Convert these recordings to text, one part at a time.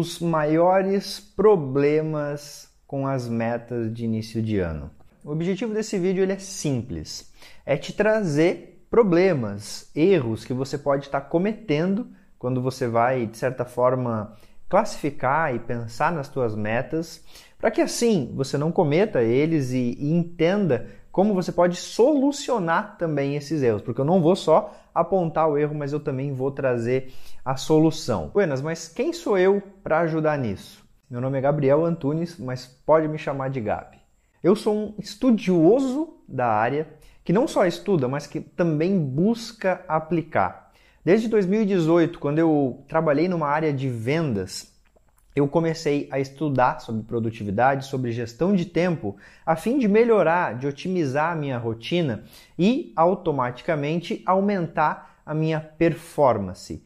Os maiores problemas com as metas de início de ano. O objetivo desse vídeo ele é simples, é te trazer problemas, erros que você pode estar cometendo quando você vai de certa forma classificar e pensar nas suas metas, para que assim você não cometa eles e, e entenda como você pode solucionar também esses erros, porque eu não vou só apontar o erro, mas eu também vou trazer a solução. Buenas, mas quem sou eu para ajudar nisso? Meu nome é Gabriel Antunes, mas pode me chamar de Gabi. Eu sou um estudioso da área que não só estuda, mas que também busca aplicar. Desde 2018, quando eu trabalhei numa área de vendas, eu comecei a estudar sobre produtividade, sobre gestão de tempo, a fim de melhorar, de otimizar a minha rotina e automaticamente aumentar a minha performance.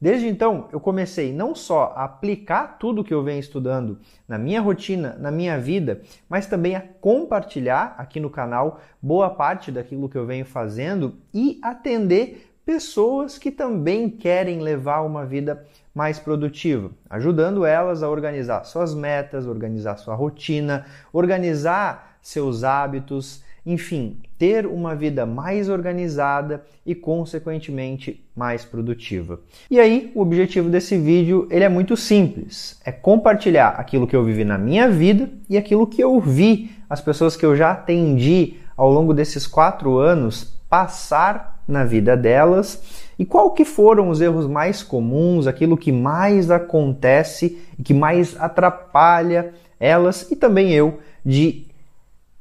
Desde então, eu comecei não só a aplicar tudo que eu venho estudando na minha rotina, na minha vida, mas também a compartilhar aqui no canal boa parte daquilo que eu venho fazendo e atender pessoas que também querem levar uma vida mais produtiva, ajudando elas a organizar suas metas, organizar sua rotina, organizar seus hábitos, enfim, ter uma vida mais organizada e consequentemente mais produtiva. E aí, o objetivo desse vídeo, ele é muito simples, é compartilhar aquilo que eu vivi na minha vida e aquilo que eu vi as pessoas que eu já atendi ao longo desses quatro anos passar na vida delas e qual que foram os erros mais comuns, aquilo que mais acontece e que mais atrapalha elas e também eu de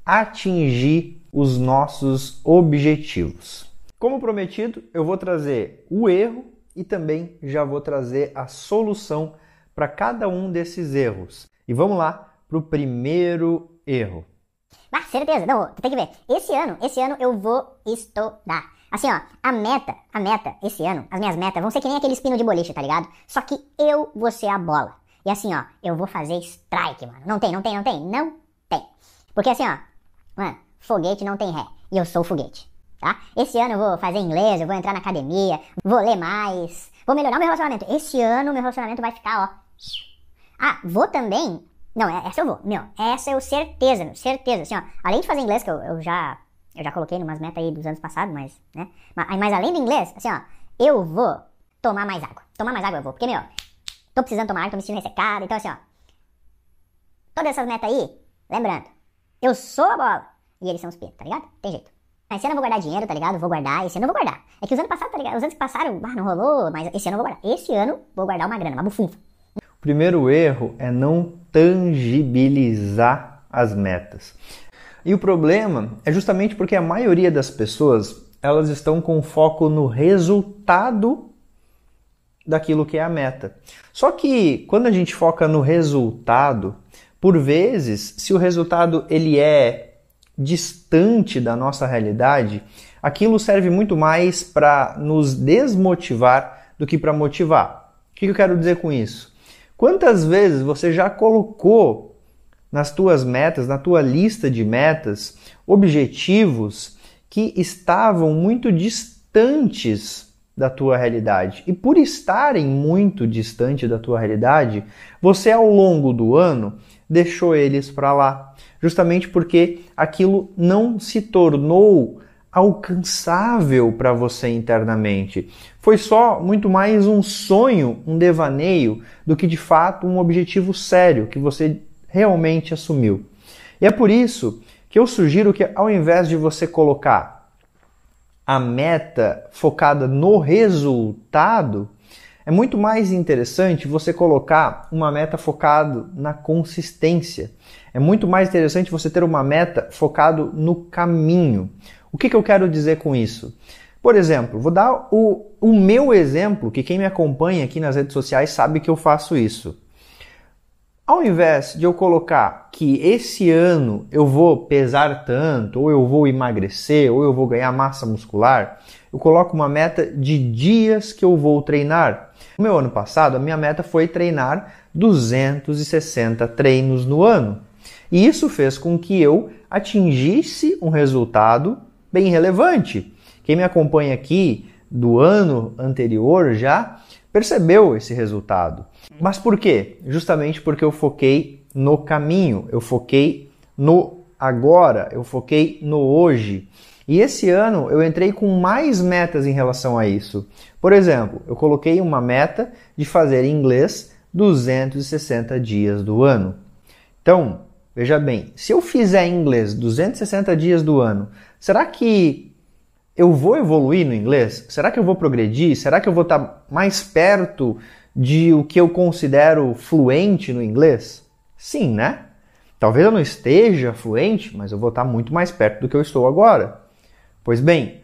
atingir os nossos objetivos. Como prometido, eu vou trazer o erro e também já vou trazer a solução para cada um desses erros. E vamos lá para o primeiro erro. Ah, certeza. Não, tem que ver. Esse ano, esse ano eu vou estudar. Assim, ó, a meta, a meta, esse ano, as minhas metas vão ser que nem aquele espino de boliche, tá ligado? Só que eu vou ser a bola. E assim, ó, eu vou fazer strike, mano. Não tem, não tem, não tem, não tem. Porque assim, ó, mano, foguete não tem ré. E eu sou foguete, tá? Esse ano eu vou fazer inglês, eu vou entrar na academia, vou ler mais, vou melhorar meu relacionamento. Esse ano meu relacionamento vai ficar, ó. Ah, vou também não, é, essa eu vou. Meu, essa eu certeza, meu, certeza. Assim, ó, além de fazer inglês, que eu, eu já eu já coloquei numas metas aí dos anos passados, mas, né? Mas, mas além do inglês, assim, ó, eu vou tomar mais água. Tomar mais água eu vou, porque, meu, tô precisando tomar água, tô me sentindo ressecado. Então, assim, ó, todas essas metas aí, lembrando, eu sou a bola e eles são os peitos, tá ligado? Tem jeito. Esse ano eu vou guardar dinheiro, tá ligado? Vou guardar. Esse ano eu vou guardar. É que os anos passados, tá ligado? Os anos que passaram, ah, não rolou, mas esse ano eu vou guardar. Esse ano vou guardar uma grana, uma bufunfa. O primeiro erro é não tangibilizar as metas. E o problema é justamente porque a maioria das pessoas elas estão com foco no resultado daquilo que é a meta. Só que quando a gente foca no resultado, por vezes, se o resultado ele é distante da nossa realidade, aquilo serve muito mais para nos desmotivar do que para motivar. O que eu quero dizer com isso? Quantas vezes você já colocou nas tuas metas, na tua lista de metas, objetivos que estavam muito distantes da tua realidade? E por estarem muito distante da tua realidade, você ao longo do ano deixou eles para lá, justamente porque aquilo não se tornou alcançável para você internamente. Foi só muito mais um sonho, um devaneio, do que de fato um objetivo sério que você realmente assumiu. E é por isso que eu sugiro que ao invés de você colocar a meta focada no resultado, é muito mais interessante você colocar uma meta focada na consistência. É muito mais interessante você ter uma meta focado no caminho. O que, que eu quero dizer com isso? Por exemplo, vou dar o, o meu exemplo, que quem me acompanha aqui nas redes sociais sabe que eu faço isso. Ao invés de eu colocar que esse ano eu vou pesar tanto, ou eu vou emagrecer, ou eu vou ganhar massa muscular, eu coloco uma meta de dias que eu vou treinar. No meu ano passado, a minha meta foi treinar 260 treinos no ano. E isso fez com que eu atingisse um resultado bem relevante. Quem me acompanha aqui do ano anterior já percebeu esse resultado. Mas por quê? Justamente porque eu foquei no caminho, eu foquei no agora, eu foquei no hoje. E esse ano eu entrei com mais metas em relação a isso. Por exemplo, eu coloquei uma meta de fazer inglês 260 dias do ano. Então, veja bem, se eu fizer inglês 260 dias do ano, será que eu vou evoluir no inglês? Será que eu vou progredir? Será que eu vou estar mais perto de o que eu considero fluente no inglês? Sim, né? Talvez eu não esteja fluente, mas eu vou estar muito mais perto do que eu estou agora. Pois bem,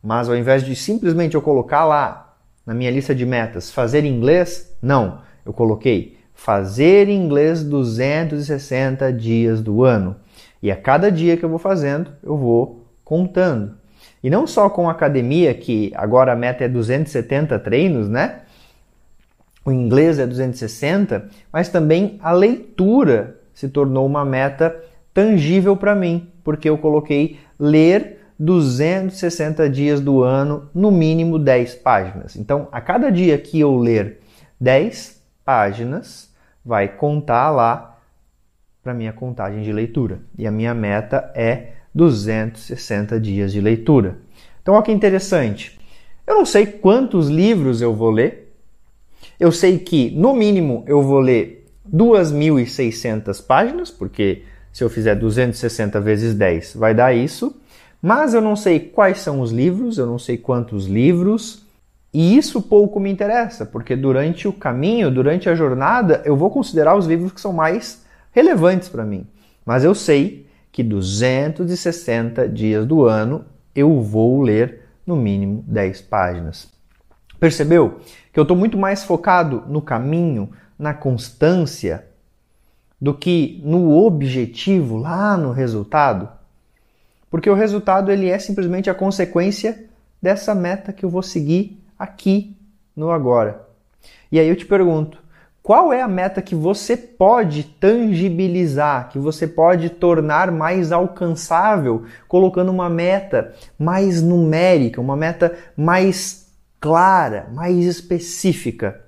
mas ao invés de simplesmente eu colocar lá na minha lista de metas fazer inglês, não, eu coloquei fazer inglês 260 dias do ano. E a cada dia que eu vou fazendo, eu vou contando. E não só com a academia, que agora a meta é 270 treinos, né? O inglês é 260, mas também a leitura se tornou uma meta tangível para mim, porque eu coloquei ler 260 dias do ano, no mínimo 10 páginas. Então, a cada dia que eu ler 10 páginas, vai contar lá para minha contagem de leitura. E a minha meta é 260 dias de leitura. Então, olha que interessante. Eu não sei quantos livros eu vou ler. Eu sei que, no mínimo, eu vou ler 2.600 páginas, porque se eu fizer 260 vezes 10 vai dar isso. Mas eu não sei quais são os livros, eu não sei quantos livros. E isso pouco me interessa, porque durante o caminho, durante a jornada, eu vou considerar os livros que são mais relevantes para mim. Mas eu sei que 260 dias do ano eu vou ler no mínimo 10 páginas. Percebeu que eu estou muito mais focado no caminho, na constância, do que no objetivo, lá no resultado? Porque o resultado ele é simplesmente a consequência dessa meta que eu vou seguir aqui no agora. E aí eu te pergunto, qual é a meta que você pode tangibilizar, que você pode tornar mais alcançável, colocando uma meta mais numérica, uma meta mais clara, mais específica?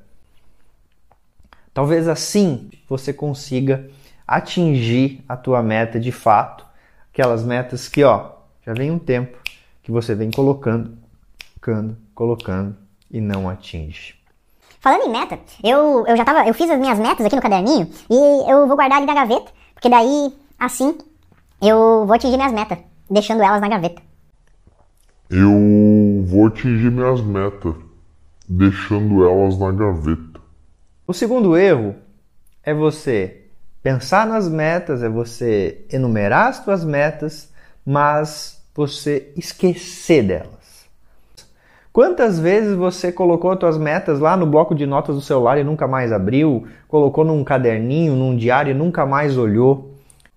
Talvez assim você consiga atingir a tua meta de fato, aquelas metas que, ó, já vem um tempo que você vem colocando, colocando, colocando e não atinge. Falando em meta, eu, eu já tava, eu fiz as minhas metas aqui no caderninho e eu vou guardar ali na gaveta, porque daí, assim, eu vou atingir minhas metas, deixando elas na gaveta. Eu vou atingir minhas metas, deixando elas na gaveta. O segundo erro é você pensar nas metas, é você enumerar as suas metas, mas você esquecer delas. Quantas vezes você colocou as suas metas lá no bloco de notas do celular e nunca mais abriu? Colocou num caderninho, num diário e nunca mais olhou?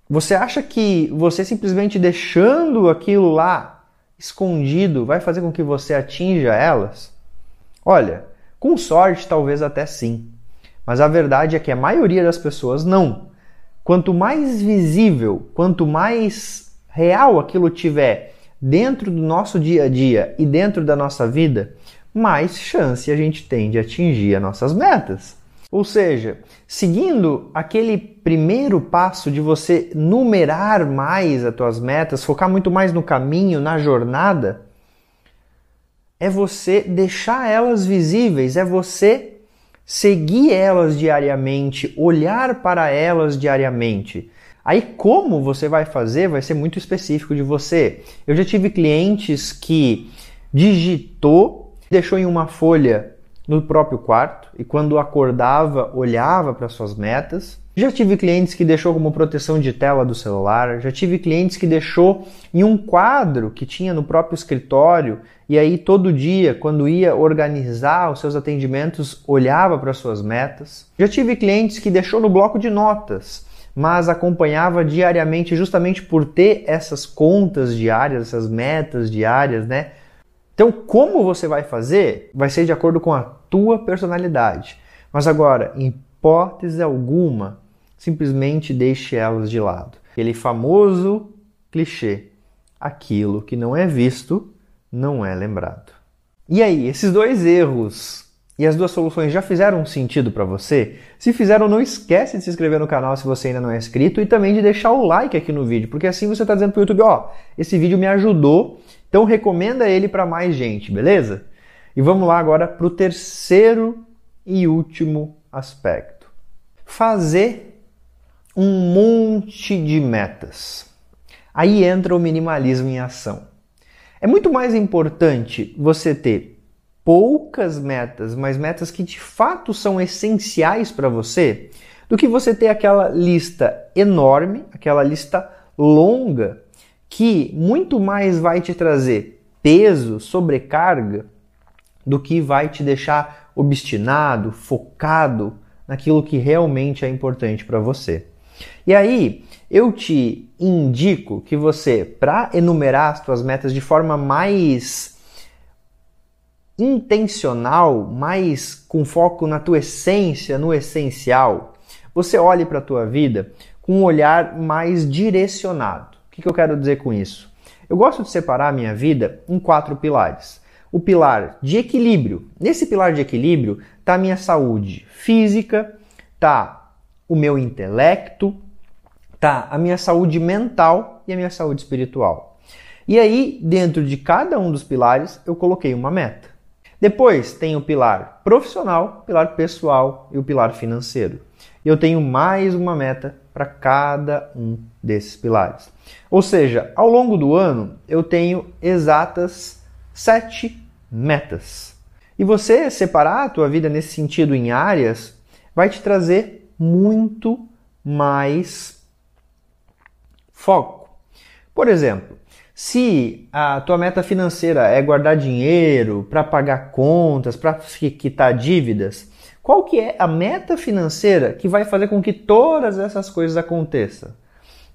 Você acha que você simplesmente deixando aquilo lá escondido vai fazer com que você atinja elas? Olha, com sorte talvez até sim. Mas a verdade é que a maioria das pessoas não. Quanto mais visível, quanto mais real aquilo tiver dentro do nosso dia a dia e dentro da nossa vida, mais chance a gente tem de atingir as nossas metas. Ou seja, seguindo aquele primeiro passo de você numerar mais as tuas metas, focar muito mais no caminho, na jornada, é você deixar elas visíveis, é você seguir elas diariamente, olhar para elas diariamente. Aí como você vai fazer vai ser muito específico de você. Eu já tive clientes que digitou, deixou em uma folha no próprio quarto e quando acordava olhava para suas metas. Já tive clientes que deixou como proteção de tela do celular, já tive clientes que deixou em um quadro que tinha no próprio escritório e aí todo dia, quando ia organizar os seus atendimentos, olhava para suas metas. Já tive clientes que deixou no bloco de notas, mas acompanhava diariamente justamente por ter essas contas diárias, essas metas diárias, né? Então, como você vai fazer vai ser de acordo com a tua personalidade. Mas agora, em hipótese alguma, simplesmente deixe elas de lado. Aquele famoso clichê: aquilo que não é visto não é lembrado. E aí, esses dois erros e as duas soluções já fizeram sentido para você? Se fizeram, não esquece de se inscrever no canal se você ainda não é inscrito e também de deixar o like aqui no vídeo, porque assim você está dizendo para o YouTube, ó, esse vídeo me ajudou, então recomenda ele para mais gente, beleza? E vamos lá agora para o terceiro e último aspecto. Fazer um monte de metas. Aí entra o minimalismo em ação. É muito mais importante você ter poucas metas, mas metas que de fato são essenciais para você, do que você ter aquela lista enorme, aquela lista longa, que muito mais vai te trazer peso, sobrecarga, do que vai te deixar obstinado, focado naquilo que realmente é importante para você. E aí, eu te indico que você, para enumerar as suas metas de forma mais intencional, mais com foco na tua essência, no essencial, você olhe para a tua vida com um olhar mais direcionado. O que, que eu quero dizer com isso? Eu gosto de separar a minha vida em quatro pilares. O pilar de equilíbrio. Nesse pilar de equilíbrio está a minha saúde física, está o meu intelecto, tá a minha saúde mental e a minha saúde espiritual. E aí, dentro de cada um dos pilares, eu coloquei uma meta. Depois tem o pilar profissional, pilar pessoal e o pilar financeiro. Eu tenho mais uma meta para cada um desses pilares. Ou seja, ao longo do ano eu tenho exatas sete metas. E você separar a tua vida nesse sentido em áreas vai te trazer muito mais foco. Por exemplo, se a tua meta financeira é guardar dinheiro para pagar contas, para quitar dívidas, qual que é a meta financeira que vai fazer com que todas essas coisas aconteçam?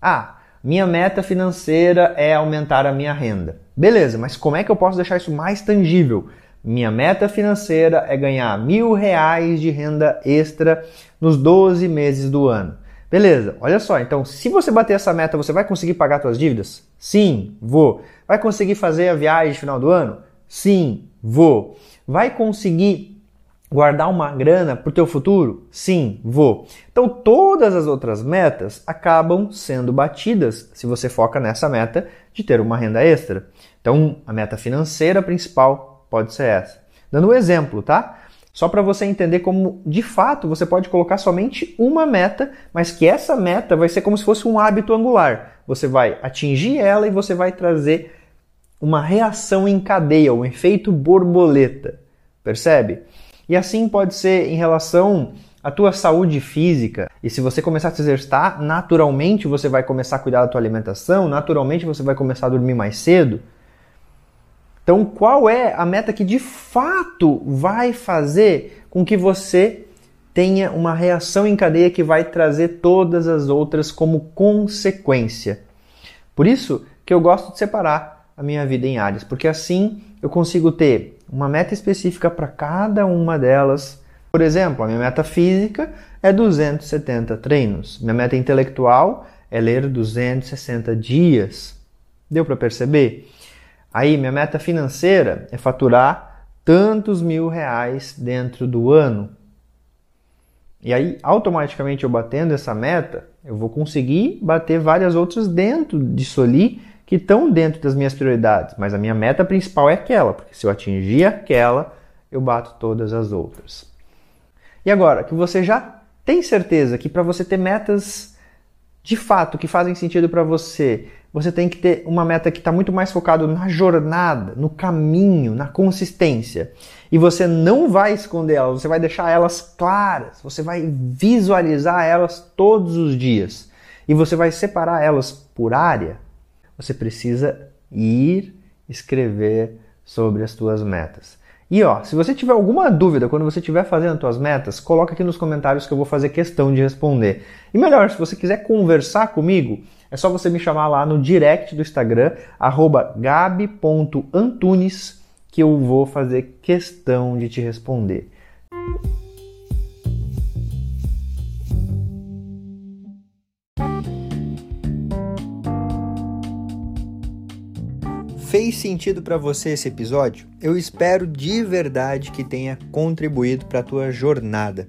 Ah, minha meta financeira é aumentar a minha renda. Beleza, mas como é que eu posso deixar isso mais tangível? Minha meta financeira é ganhar mil reais de renda extra nos 12 meses do ano. Beleza, olha só, então se você bater essa meta, você vai conseguir pagar suas dívidas? Sim, vou. Vai conseguir fazer a viagem no final do ano? Sim, vou. Vai conseguir guardar uma grana para o teu futuro? Sim, vou. Então todas as outras metas acabam sendo batidas se você foca nessa meta de ter uma renda extra. Então a meta financeira principal Pode ser essa. Dando um exemplo, tá? Só para você entender como, de fato, você pode colocar somente uma meta, mas que essa meta vai ser como se fosse um hábito angular. Você vai atingir ela e você vai trazer uma reação em cadeia, um efeito borboleta. Percebe? E assim pode ser em relação à tua saúde física. E se você começar a se exercitar, naturalmente você vai começar a cuidar da tua alimentação, naturalmente você vai começar a dormir mais cedo. Então, qual é a meta que de fato vai fazer com que você tenha uma reação em cadeia que vai trazer todas as outras como consequência? Por isso que eu gosto de separar a minha vida em áreas, porque assim eu consigo ter uma meta específica para cada uma delas. Por exemplo, a minha meta física é 270 treinos. Minha meta intelectual é ler 260 dias. Deu para perceber? Aí, minha meta financeira é faturar tantos mil reais dentro do ano. E aí, automaticamente, eu batendo essa meta, eu vou conseguir bater várias outras dentro disso ali que estão dentro das minhas prioridades. Mas a minha meta principal é aquela, porque se eu atingir aquela, eu bato todas as outras. E agora, que você já tem certeza que para você ter metas de fato que fazem sentido para você, você tem que ter uma meta que está muito mais focado na jornada, no caminho, na consistência. E você não vai esconder elas, você vai deixar elas claras, você vai visualizar elas todos os dias. E você vai separar elas por área. Você precisa ir escrever sobre as tuas metas. E ó, se você tiver alguma dúvida quando você estiver fazendo as suas metas, coloca aqui nos comentários que eu vou fazer questão de responder. E melhor, se você quiser conversar comigo, é só você me chamar lá no direct do Instagram, gabi.antunes, que eu vou fazer questão de te responder. Fez sentido para você esse episódio? Eu espero de verdade que tenha contribuído para a tua jornada.